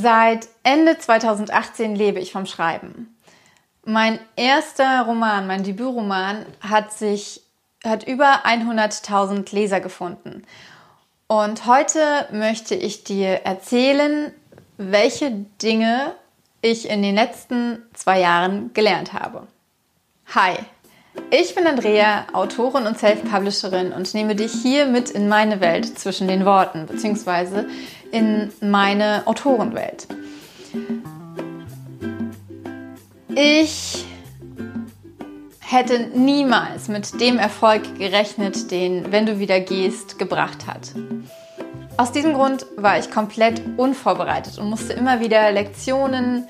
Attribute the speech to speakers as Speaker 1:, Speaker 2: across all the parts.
Speaker 1: Seit Ende 2018 lebe ich vom Schreiben. Mein erster Roman, mein Debütroman, hat sich hat über 100.000 Leser gefunden. Und heute möchte ich dir erzählen, welche Dinge ich in den letzten zwei Jahren gelernt habe. Hi, ich bin Andrea, Autorin und Self-Publisherin und nehme dich hier mit in meine Welt zwischen den Worten, beziehungsweise in meine Autorenwelt. Ich hätte niemals mit dem Erfolg gerechnet, den Wenn du wieder gehst gebracht hat. Aus diesem Grund war ich komplett unvorbereitet und musste immer wieder Lektionen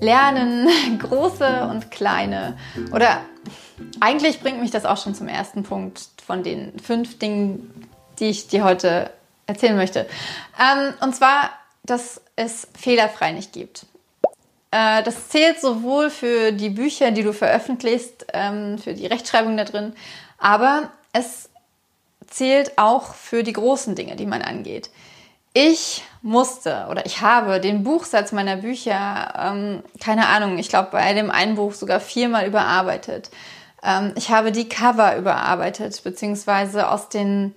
Speaker 1: lernen, große und kleine. Oder eigentlich bringt mich das auch schon zum ersten Punkt von den fünf Dingen, die ich dir heute erzählen möchte. Ähm, und zwar, dass es fehlerfrei nicht gibt. Äh, das zählt sowohl für die Bücher, die du veröffentlichst, ähm, für die Rechtschreibung da drin, aber es zählt auch für die großen Dinge, die man angeht. Ich musste oder ich habe den Buchsatz meiner Bücher, ähm, keine Ahnung, ich glaube bei dem einen Buch sogar viermal überarbeitet. Ähm, ich habe die Cover überarbeitet, beziehungsweise aus den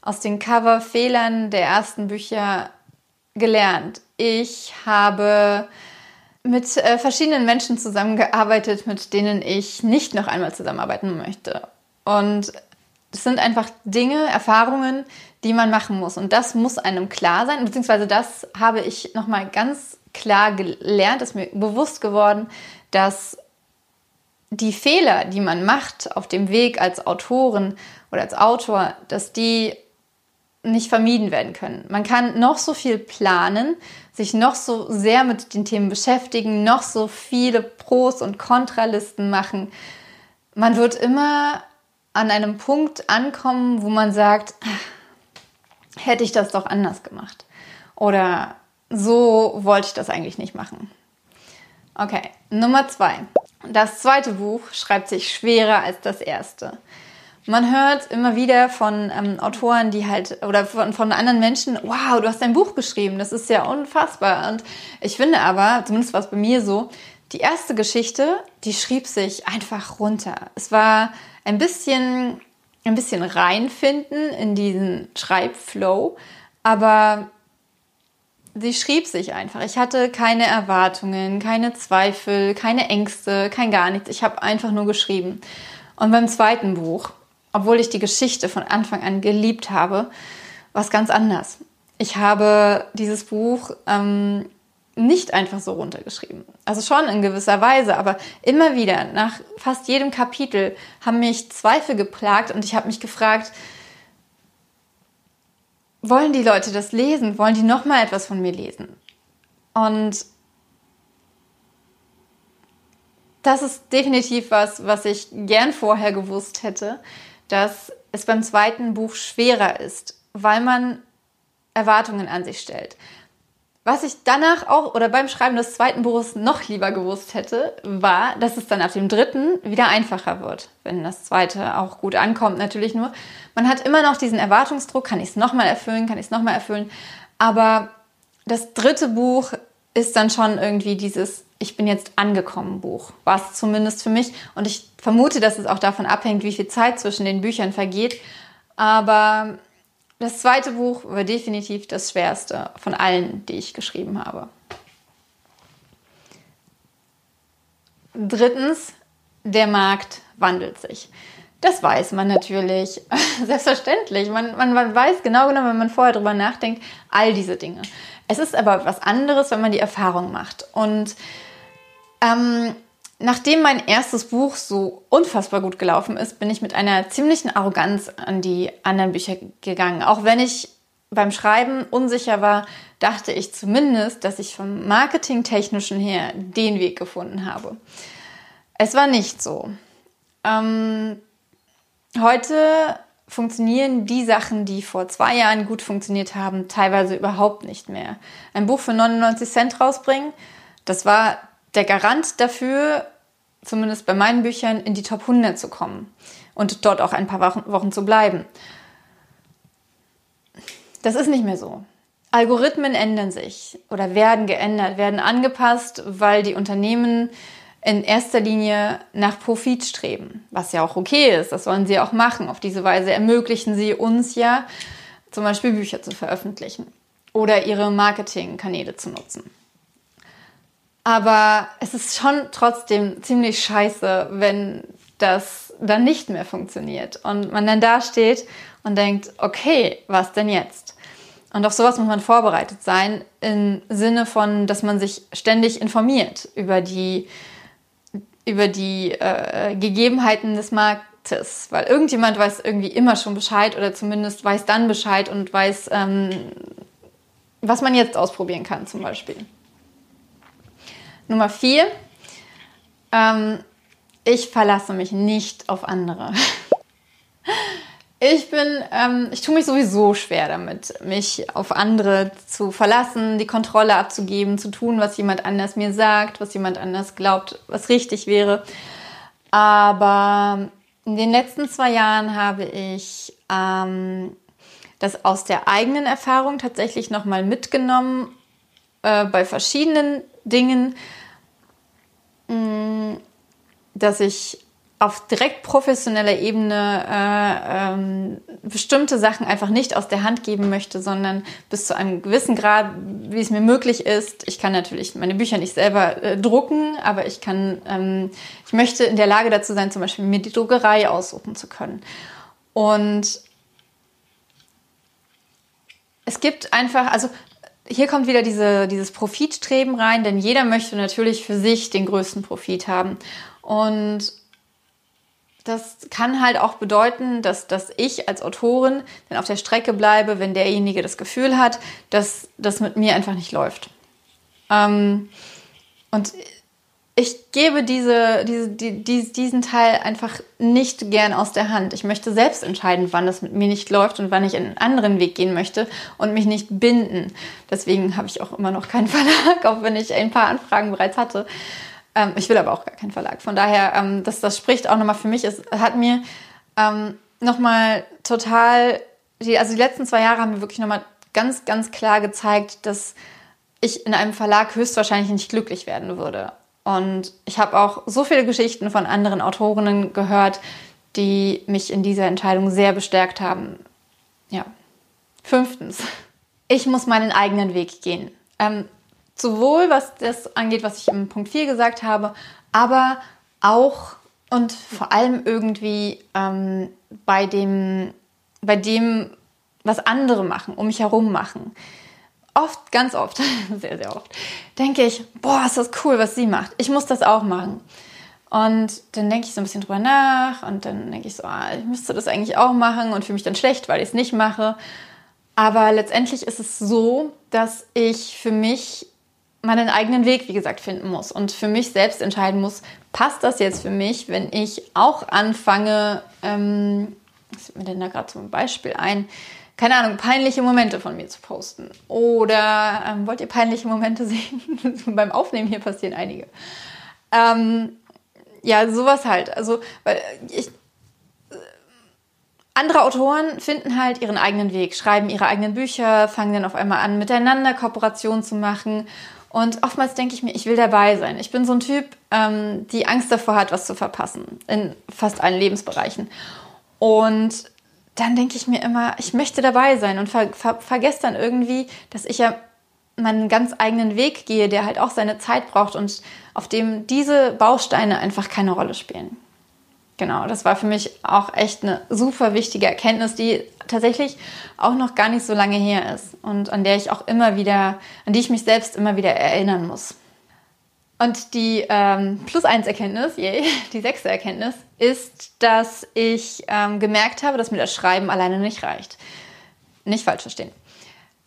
Speaker 1: aus den Coverfehlern der ersten Bücher gelernt. Ich habe mit äh, verschiedenen Menschen zusammengearbeitet, mit denen ich nicht noch einmal zusammenarbeiten möchte. Und es sind einfach Dinge, Erfahrungen, die man machen muss. Und das muss einem klar sein, beziehungsweise das habe ich nochmal ganz klar gelernt, ist mir bewusst geworden, dass die Fehler, die man macht auf dem Weg als Autorin oder als Autor, dass die nicht vermieden werden können. Man kann noch so viel planen, sich noch so sehr mit den Themen beschäftigen, noch so viele Pros und Kontralisten machen. Man wird immer an einem Punkt ankommen, wo man sagt, hätte ich das doch anders gemacht. Oder so wollte ich das eigentlich nicht machen. Okay, Nummer zwei. Das zweite Buch schreibt sich schwerer als das erste. Man hört immer wieder von ähm, Autoren, die halt, oder von, von anderen Menschen, wow, du hast ein Buch geschrieben, das ist ja unfassbar. Und ich finde aber, zumindest war es bei mir so, die erste Geschichte, die schrieb sich einfach runter. Es war ein bisschen, ein bisschen reinfinden in diesen Schreibflow, aber sie schrieb sich einfach. Ich hatte keine Erwartungen, keine Zweifel, keine Ängste, kein gar nichts. Ich habe einfach nur geschrieben. Und beim zweiten Buch, obwohl ich die Geschichte von Anfang an geliebt habe, war es ganz anders. Ich habe dieses Buch ähm, nicht einfach so runtergeschrieben. Also schon in gewisser Weise, aber immer wieder, nach fast jedem Kapitel, haben mich Zweifel geplagt und ich habe mich gefragt, wollen die Leute das lesen? Wollen die nochmal etwas von mir lesen? Und das ist definitiv was, was ich gern vorher gewusst hätte dass es beim zweiten Buch schwerer ist, weil man Erwartungen an sich stellt. Was ich danach auch oder beim Schreiben des zweiten Buches noch lieber gewusst hätte, war, dass es dann ab dem dritten wieder einfacher wird, wenn das zweite auch gut ankommt. Natürlich nur, man hat immer noch diesen Erwartungsdruck, kann ich es nochmal erfüllen, kann ich es nochmal erfüllen. Aber das dritte Buch ist dann schon irgendwie dieses Ich bin jetzt angekommen Buch. War es zumindest für mich. Und ich vermute, dass es auch davon abhängt, wie viel Zeit zwischen den Büchern vergeht. Aber das zweite Buch war definitiv das schwerste von allen, die ich geschrieben habe. Drittens, der Markt wandelt sich. Das weiß man natürlich. Selbstverständlich. Man, man, man weiß genau genommen, wenn man vorher drüber nachdenkt, all diese Dinge. Es ist aber was anderes, wenn man die Erfahrung macht. Und ähm, nachdem mein erstes Buch so unfassbar gut gelaufen ist, bin ich mit einer ziemlichen Arroganz an die anderen Bücher gegangen. Auch wenn ich beim Schreiben unsicher war, dachte ich zumindest, dass ich vom Marketingtechnischen her den Weg gefunden habe. Es war nicht so. Ähm, heute funktionieren die Sachen, die vor zwei Jahren gut funktioniert haben, teilweise überhaupt nicht mehr. Ein Buch für 99 Cent rausbringen, das war der Garant dafür, zumindest bei meinen Büchern, in die Top 100 zu kommen und dort auch ein paar Wochen, zu bleiben. Das ist nicht mehr so. Algorithmen ändern sich oder werden geändert, werden angepasst, weil die Unternehmen in erster Linie nach Profit streben, was ja auch okay ist, das sollen sie auch machen. Auf diese Weise ermöglichen sie uns ja zum Beispiel Bücher zu veröffentlichen oder ihre Marketingkanäle zu nutzen. Aber es ist schon trotzdem ziemlich scheiße, wenn das dann nicht mehr funktioniert und man dann da steht und denkt, okay, was denn jetzt? Und auf sowas muss man vorbereitet sein, im Sinne von, dass man sich ständig informiert über die, über die äh, Gegebenheiten des Marktes. Weil irgendjemand weiß irgendwie immer schon Bescheid oder zumindest weiß dann Bescheid und weiß, ähm, was man jetzt ausprobieren kann, zum Beispiel. Nummer vier. Ähm, ich verlasse mich nicht auf andere. Ich bin, ähm, ich tue mich sowieso schwer damit, mich auf andere zu verlassen, die Kontrolle abzugeben, zu tun, was jemand anders mir sagt, was jemand anders glaubt, was richtig wäre. Aber in den letzten zwei Jahren habe ich ähm, das aus der eigenen Erfahrung tatsächlich nochmal mitgenommen äh, bei verschiedenen Dingen, mm, dass ich auf direkt professioneller Ebene äh, ähm, bestimmte Sachen einfach nicht aus der Hand geben möchte, sondern bis zu einem gewissen Grad, wie es mir möglich ist. Ich kann natürlich meine Bücher nicht selber äh, drucken, aber ich kann, ähm, ich möchte in der Lage dazu sein, zum Beispiel mir die Druckerei aussuchen zu können. Und es gibt einfach, also hier kommt wieder diese, dieses Profitstreben rein, denn jeder möchte natürlich für sich den größten Profit haben. Und das kann halt auch bedeuten, dass, dass ich als Autorin dann auf der Strecke bleibe, wenn derjenige das Gefühl hat, dass das mit mir einfach nicht läuft. Ähm, und ich gebe diese, diese, die, diesen Teil einfach nicht gern aus der Hand. Ich möchte selbst entscheiden, wann das mit mir nicht läuft und wann ich einen anderen Weg gehen möchte und mich nicht binden. Deswegen habe ich auch immer noch keinen Verlag, auch wenn ich ein paar Anfragen bereits hatte. Ähm, ich will aber auch gar keinen Verlag. Von daher, ähm, das, das spricht auch nochmal für mich. Es hat mir ähm, nochmal total, die, also die letzten zwei Jahre haben mir wirklich nochmal ganz, ganz klar gezeigt, dass ich in einem Verlag höchstwahrscheinlich nicht glücklich werden würde. Und ich habe auch so viele Geschichten von anderen Autorinnen gehört, die mich in dieser Entscheidung sehr bestärkt haben. Ja. Fünftens, ich muss meinen eigenen Weg gehen. Ähm, Sowohl was das angeht, was ich im Punkt 4 gesagt habe, aber auch und vor allem irgendwie ähm, bei, dem, bei dem, was andere machen, um mich herum machen. Oft, ganz oft, sehr, sehr oft, denke ich, boah, ist das cool, was sie macht. Ich muss das auch machen. Und dann denke ich so ein bisschen drüber nach und dann denke ich so, ah, ich müsste das eigentlich auch machen und fühle mich dann schlecht, weil ich es nicht mache. Aber letztendlich ist es so, dass ich für mich meinen eigenen Weg, wie gesagt, finden muss und für mich selbst entscheiden muss, passt das jetzt für mich, wenn ich auch anfange, ähm, was fällt mir denn da gerade zum Beispiel ein, keine Ahnung, peinliche Momente von mir zu posten. Oder ähm, wollt ihr peinliche Momente sehen? Beim Aufnehmen hier passieren einige. Ähm, ja, sowas halt. Also, weil ich, andere Autoren finden halt ihren eigenen Weg, schreiben ihre eigenen Bücher, fangen dann auf einmal an, miteinander Kooperationen zu machen und oftmals denke ich mir, ich will dabei sein. Ich bin so ein Typ, ähm, die Angst davor hat, was zu verpassen. In fast allen Lebensbereichen. Und dann denke ich mir immer, ich möchte dabei sein und ver ver vergesse dann irgendwie, dass ich ja meinen ganz eigenen Weg gehe, der halt auch seine Zeit braucht und auf dem diese Bausteine einfach keine Rolle spielen. Genau, das war für mich auch echt eine super wichtige Erkenntnis, die tatsächlich auch noch gar nicht so lange her ist und an der ich auch immer wieder, an die ich mich selbst immer wieder erinnern muss. Und die ähm, Plus 1 Erkenntnis, yay, die sechste Erkenntnis, ist, dass ich ähm, gemerkt habe, dass mir das Schreiben alleine nicht reicht. Nicht falsch verstehen.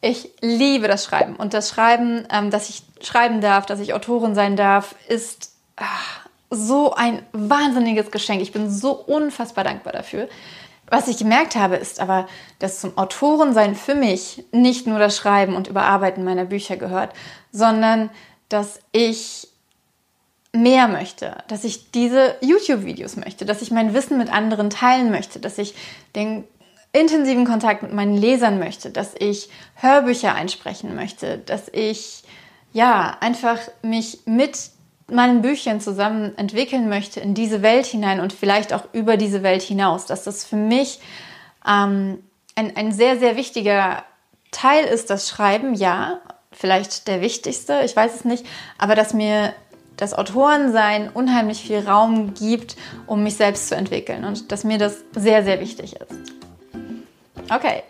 Speaker 1: Ich liebe das Schreiben und das Schreiben, ähm, dass ich schreiben darf, dass ich Autorin sein darf, ist ach, so ein wahnsinniges Geschenk. Ich bin so unfassbar dankbar dafür. Was ich gemerkt habe, ist aber, dass zum Autorensein für mich nicht nur das Schreiben und Überarbeiten meiner Bücher gehört, sondern dass ich mehr möchte, dass ich diese YouTube-Videos möchte, dass ich mein Wissen mit anderen teilen möchte, dass ich den intensiven Kontakt mit meinen Lesern möchte, dass ich Hörbücher einsprechen möchte, dass ich ja einfach mich mit meinen Büchern zusammen entwickeln möchte in diese Welt hinein und vielleicht auch über diese Welt hinaus, dass das für mich ähm, ein, ein sehr, sehr wichtiger Teil ist, das Schreiben, ja, vielleicht der wichtigste, ich weiß es nicht, aber dass mir das Autorensein unheimlich viel Raum gibt, um mich selbst zu entwickeln und dass mir das sehr, sehr wichtig ist. Okay,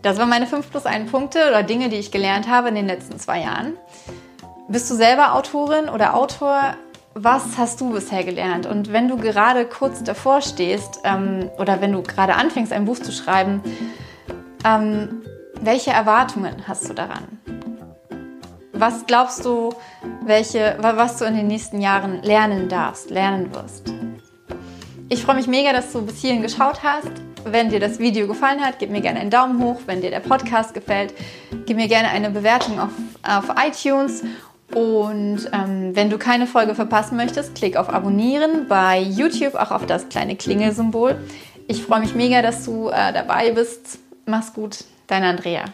Speaker 1: das waren meine 5 plus 1 Punkte oder Dinge, die ich gelernt habe in den letzten zwei Jahren. Bist du selber Autorin oder Autor? Was hast du bisher gelernt? Und wenn du gerade kurz davor stehst ähm, oder wenn du gerade anfängst, ein Buch zu schreiben, ähm, welche Erwartungen hast du daran? Was glaubst du, welche, was du in den nächsten Jahren lernen darfst, lernen wirst? Ich freue mich mega, dass du bis hierhin geschaut hast. Wenn dir das Video gefallen hat, gib mir gerne einen Daumen hoch. Wenn dir der Podcast gefällt, gib mir gerne eine Bewertung auf, auf iTunes und ähm, wenn du keine Folge verpassen möchtest, klick auf Abonnieren bei YouTube, auch auf das kleine Klingelsymbol. Ich freue mich mega, dass du äh, dabei bist. Mach's gut, deine Andrea.